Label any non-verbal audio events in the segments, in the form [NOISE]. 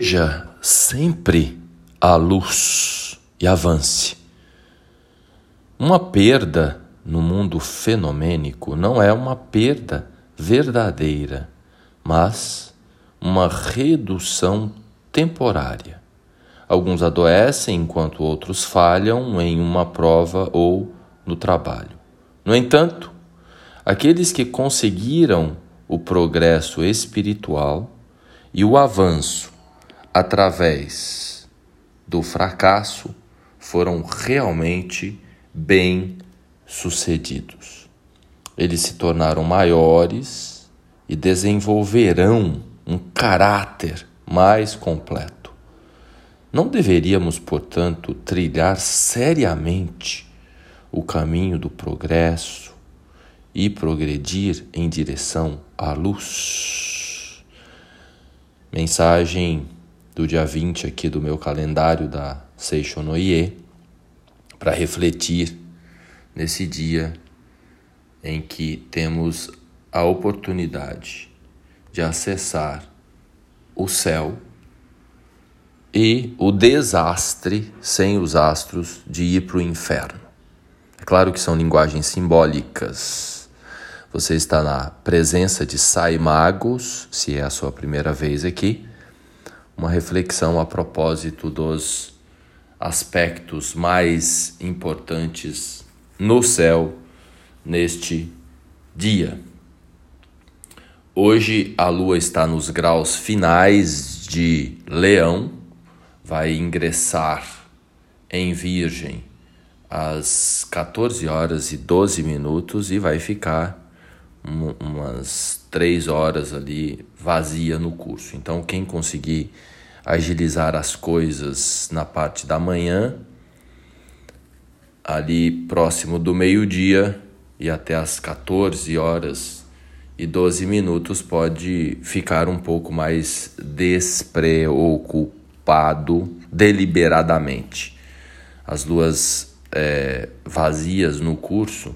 Seja sempre a luz e avance. Uma perda no mundo fenomênico não é uma perda verdadeira, mas uma redução temporária. Alguns adoecem enquanto outros falham em uma prova ou no trabalho. No entanto, aqueles que conseguiram o progresso espiritual e o avanço através do fracasso, foram realmente bem-sucedidos. Eles se tornaram maiores e desenvolverão um caráter mais completo. Não deveríamos, portanto, trilhar seriamente o caminho do progresso e progredir em direção à luz. Mensagem do dia 20 aqui do meu calendário da Seishonoye para refletir nesse dia em que temos a oportunidade de acessar o céu e o desastre sem os astros de ir para o inferno. É claro que são linguagens simbólicas. Você está na presença de Sai Magos, se é a sua primeira vez aqui uma reflexão a propósito dos aspectos mais importantes no céu neste dia. Hoje a lua está nos graus finais de Leão, vai ingressar em Virgem às 14 horas e 12 minutos e vai ficar umas três horas ali vazia no curso. Então, quem conseguir agilizar as coisas na parte da manhã, ali próximo do meio-dia e até as 14 horas e 12 minutos, pode ficar um pouco mais despreocupado deliberadamente. As luas é, vazias no curso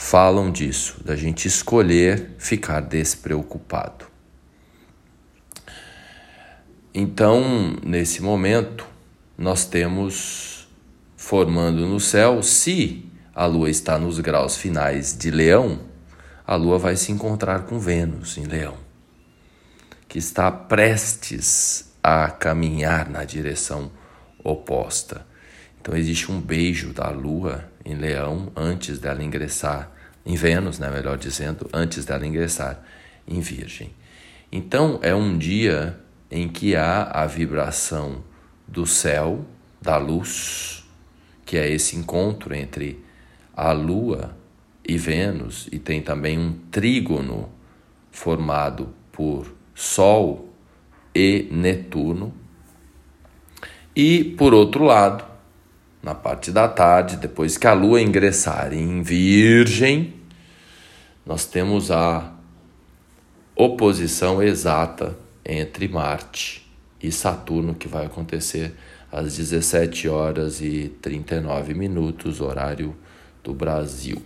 falam disso, da gente escolher ficar despreocupado. Então, nesse momento, nós temos formando no céu, se a Lua está nos graus finais de Leão, a Lua vai se encontrar com Vênus em Leão, que está prestes a caminhar na direção oposta. Então existe um beijo da Lua em Leão antes dela ingressar em Vênus, né, melhor dizendo, antes dela ingressar em Virgem. Então é um dia em que há a vibração do céu, da luz, que é esse encontro entre a Lua e Vênus, e tem também um trígono formado por Sol e Netuno. E, por outro lado, na parte da tarde, depois que a lua ingressar em Virgem, nós temos a oposição exata entre Marte e Saturno, que vai acontecer às 17 horas e 39 minutos, horário do Brasil.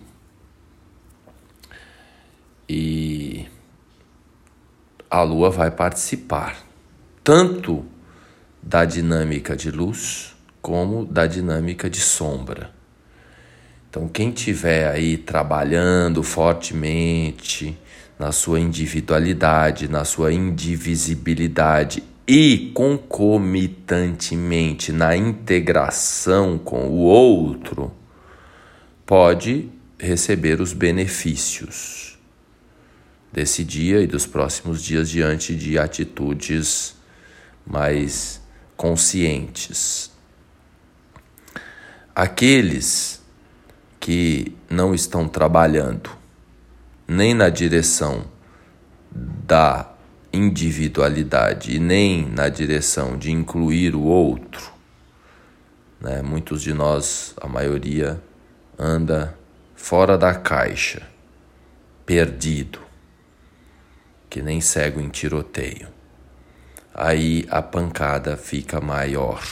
E a Lua vai participar tanto da dinâmica de luz como da dinâmica de sombra. Então, quem tiver aí trabalhando fortemente na sua individualidade, na sua indivisibilidade e concomitantemente na integração com o outro, pode receber os benefícios desse dia e dos próximos dias diante de atitudes mais conscientes Aqueles que não estão trabalhando nem na direção da individualidade e nem na direção de incluir o outro, né? muitos de nós, a maioria, anda fora da caixa, perdido, que nem cego em tiroteio. Aí a pancada fica maior.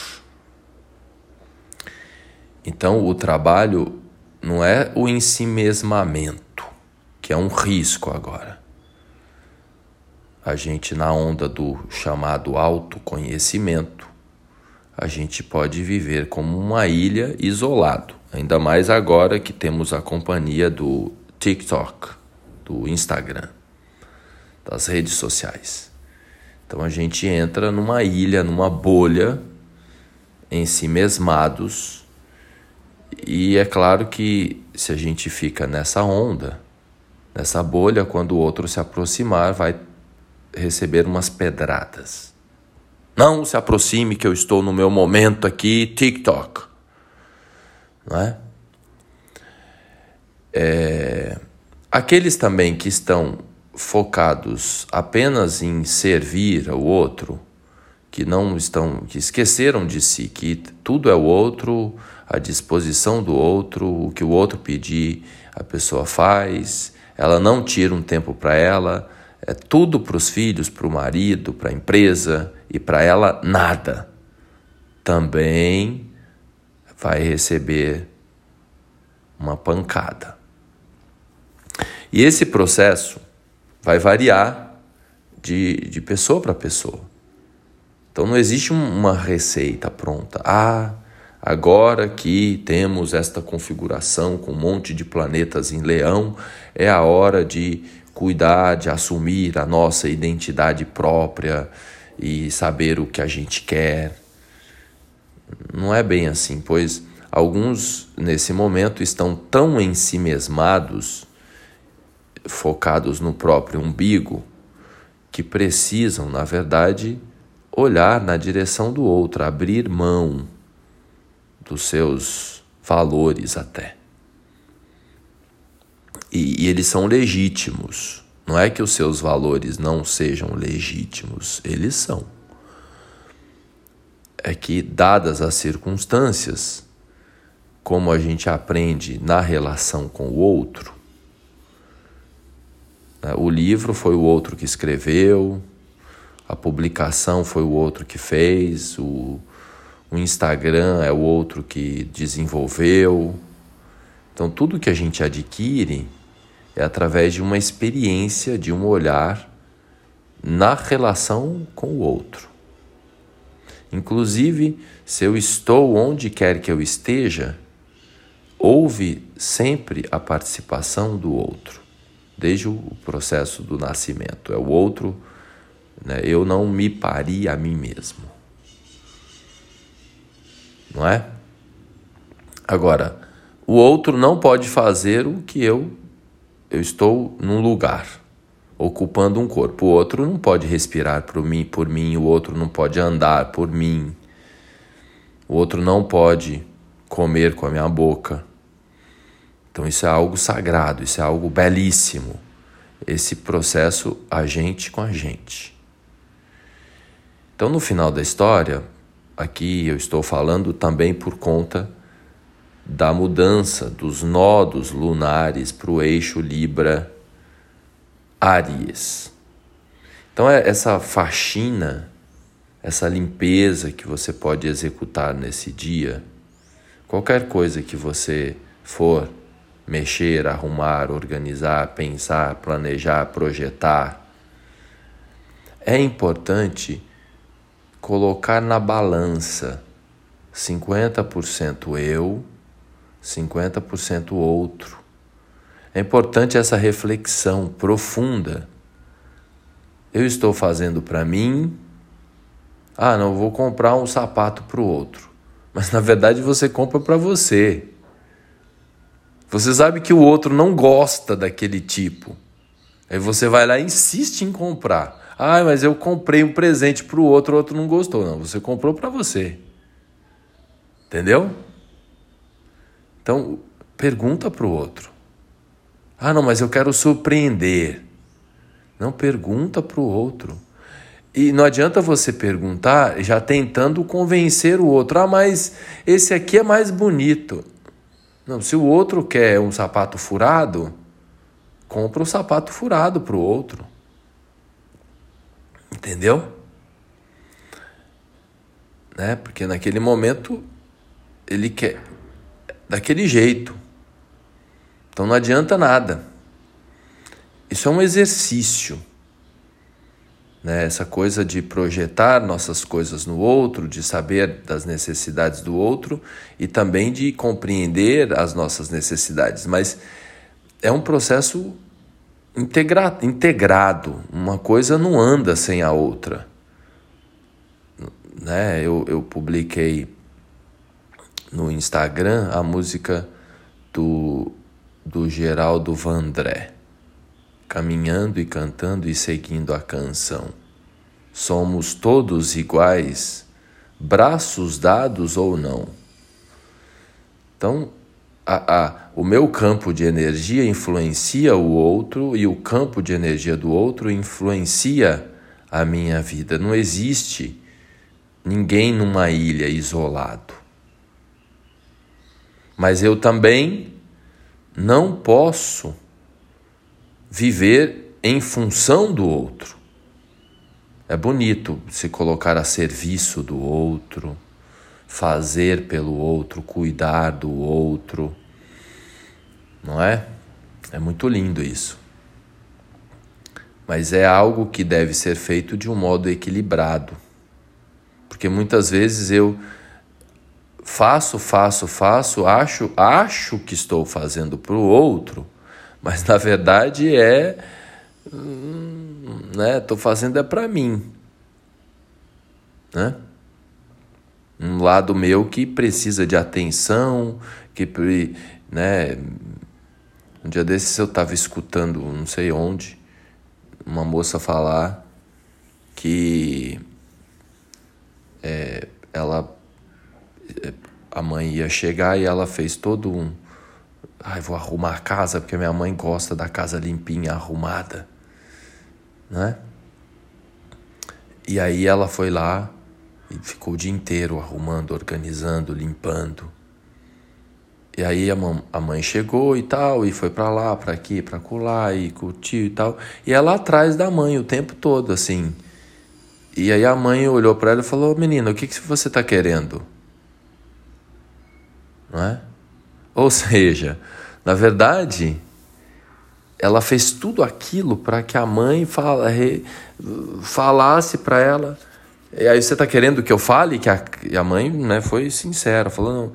Então, o trabalho não é o ensimesmamento, que é um risco agora. a gente na onda do chamado autoconhecimento, a gente pode viver como uma ilha isolado, ainda mais agora que temos a companhia do TikTok, do Instagram, das redes sociais. Então a gente entra numa ilha, numa bolha, em si mesmados, e é claro que se a gente fica nessa onda, nessa bolha, quando o outro se aproximar, vai receber umas pedradas. Não se aproxime que eu estou no meu momento aqui, TikTok. Não é? é? Aqueles também que estão focados apenas em servir ao outro, que não estão, que esqueceram de si, que tudo é o outro, à disposição do outro, o que o outro pedir, a pessoa faz, ela não tira um tempo para ela, é tudo para os filhos, para o marido, para a empresa e para ela nada. Também vai receber uma pancada. E esse processo vai variar de, de pessoa para pessoa. Então não existe uma receita pronta. Ah, agora que temos esta configuração com um monte de planetas em leão, é a hora de cuidar de assumir a nossa identidade própria e saber o que a gente quer. Não é bem assim, pois alguns nesse momento estão tão ensimesmados, focados no próprio umbigo, que precisam, na verdade, olhar na direção do outro, abrir mão dos seus valores até e, e eles são legítimos. Não é que os seus valores não sejam legítimos, eles são. É que, dadas as circunstâncias, como a gente aprende na relação com o outro, né, o livro foi o outro que escreveu, a publicação foi o outro que fez, o, o Instagram é o outro que desenvolveu. Então, tudo que a gente adquire é através de uma experiência, de um olhar na relação com o outro. Inclusive, se eu estou onde quer que eu esteja, houve sempre a participação do outro, desde o processo do nascimento. É o outro, né? eu não me pari a mim mesmo. Não é? Agora, o outro não pode fazer o que eu eu estou num lugar, ocupando um corpo. O outro não pode respirar por mim, por mim, o outro não pode andar por mim. O outro não pode comer com a minha boca. Então isso é algo sagrado, isso é algo belíssimo. Esse processo a gente com a gente. Então no final da história, aqui eu estou falando também por conta da mudança dos nodos lunares para o eixo Libra Áries. Então, é essa faxina, essa limpeza que você pode executar nesse dia, qualquer coisa que você for mexer, arrumar, organizar, pensar, planejar, projetar, é importante colocar na balança 50% eu, 50% outro. É importante essa reflexão profunda. Eu estou fazendo para mim. Ah, não, vou comprar um sapato para o outro. Mas na verdade você compra para você. Você sabe que o outro não gosta daquele tipo. Aí você vai lá e insiste em comprar. Ah, mas eu comprei um presente para o outro, o outro não gostou. Não, você comprou para você. Entendeu? Então, pergunta para o outro. Ah, não, mas eu quero surpreender. Não, pergunta para o outro. E não adianta você perguntar já tentando convencer o outro. Ah, mas esse aqui é mais bonito. Não, se o outro quer um sapato furado, compra o um sapato furado para o outro. Entendeu? Né? Porque naquele momento ele quer daquele jeito. Então não adianta nada. Isso é um exercício. Né? Essa coisa de projetar nossas coisas no outro, de saber das necessidades do outro e também de compreender as nossas necessidades. Mas é um processo integra integrado, uma coisa não anda sem a outra. Né? Eu, eu publiquei no Instagram a música do, do Geraldo Vandré caminhando e cantando e seguindo a canção. Somos todos iguais, braços dados ou não. Então, a, a, o meu campo de energia influencia o outro e o campo de energia do outro influencia a minha vida. Não existe ninguém numa ilha isolado. Mas eu também não posso viver em função do outro. É bonito se colocar a serviço do outro, fazer pelo outro, cuidar do outro. Não é? É muito lindo isso. Mas é algo que deve ser feito de um modo equilibrado. Porque muitas vezes eu faço, faço, faço, acho, acho que estou fazendo para o outro, mas na verdade é, hum, né? Tô fazendo é para mim, né? Um lado meu que precisa de atenção, que, né? Um dia desses eu estava escutando, não sei onde, uma moça falar que é, ela a mãe ia chegar e ela fez todo um Ai, vou arrumar a casa porque minha mãe gosta da casa limpinha, arrumada, né? E aí ela foi lá e ficou o dia inteiro arrumando, organizando, limpando. E aí a, a mãe chegou e tal, e foi para lá, para aqui, para colar, e curtiu e tal. E ela atrás da mãe o tempo todo, assim. E aí a mãe olhou para ela e falou: Menina, o que, que você tá querendo? Não é? Ou [LAUGHS] seja, na verdade, ela fez tudo aquilo para que a mãe fala, re, falasse para ela. E aí você está querendo que eu fale? Que a, a mãe né, foi sincera, falando.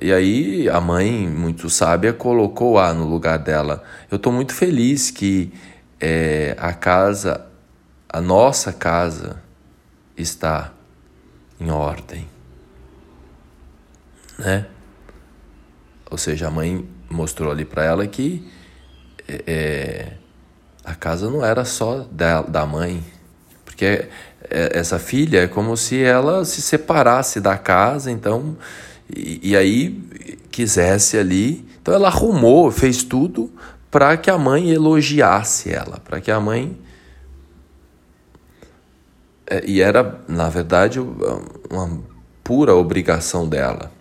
E aí a mãe, muito sábia, colocou A no lugar dela. Eu estou muito feliz que é, a casa, a nossa casa, está em ordem. Né? Ou seja, a mãe mostrou ali para ela que é, é, a casa não era só da, da mãe, porque essa filha é como se ela se separasse da casa, então, e, e aí quisesse ali. Então ela arrumou, fez tudo para que a mãe elogiasse ela, para que a mãe. É, e era, na verdade, uma pura obrigação dela.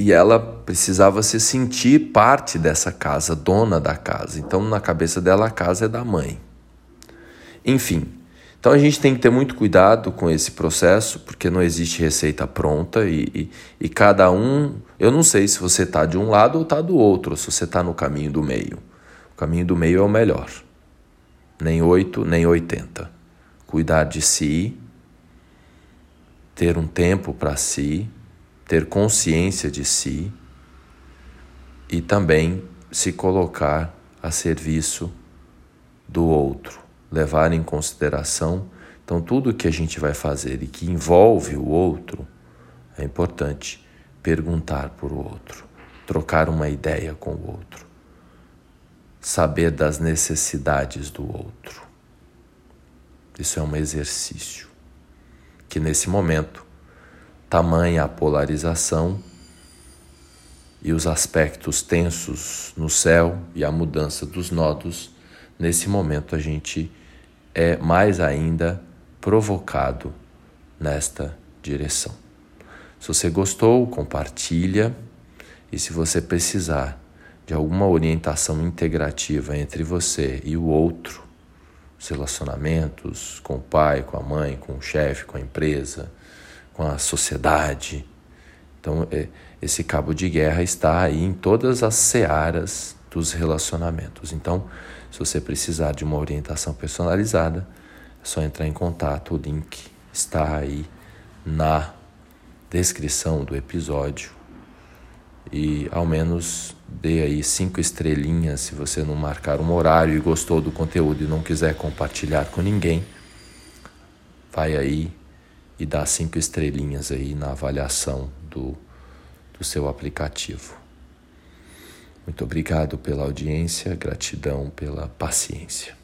e ela precisava se sentir parte dessa casa, dona da casa. Então, na cabeça dela, a casa é da mãe. Enfim, então a gente tem que ter muito cuidado com esse processo, porque não existe receita pronta e, e, e cada um. Eu não sei se você está de um lado ou está do outro, se você está no caminho do meio. O caminho do meio é o melhor. Nem 8, nem 80. Cuidar de si, ter um tempo para si, ter consciência de si e também se colocar a serviço do outro, levar em consideração. Então, tudo que a gente vai fazer e que envolve o outro, é importante perguntar por o outro, trocar uma ideia com o outro, saber das necessidades do outro. Isso é um exercício que, nesse momento, tamanha a polarização e os aspectos tensos no céu e a mudança dos nodos, nesse momento a gente é mais ainda provocado nesta direção. Se você gostou, compartilha e se você precisar de alguma orientação integrativa entre você e o outro, os relacionamentos com o pai, com a mãe, com o chefe, com a empresa, com a sociedade. Então, é, esse cabo de guerra está aí em todas as searas dos relacionamentos. Então, Se você precisar de uma orientação personalizada, é só entrar em contato, o link está aí na descrição do episódio. E ao menos dê aí cinco estrelinhas se você não marcar um horário e gostou do conteúdo e não quiser compartilhar com ninguém. Vai aí e dá cinco estrelinhas aí na avaliação do, do seu aplicativo. Muito obrigado pela audiência, gratidão pela paciência.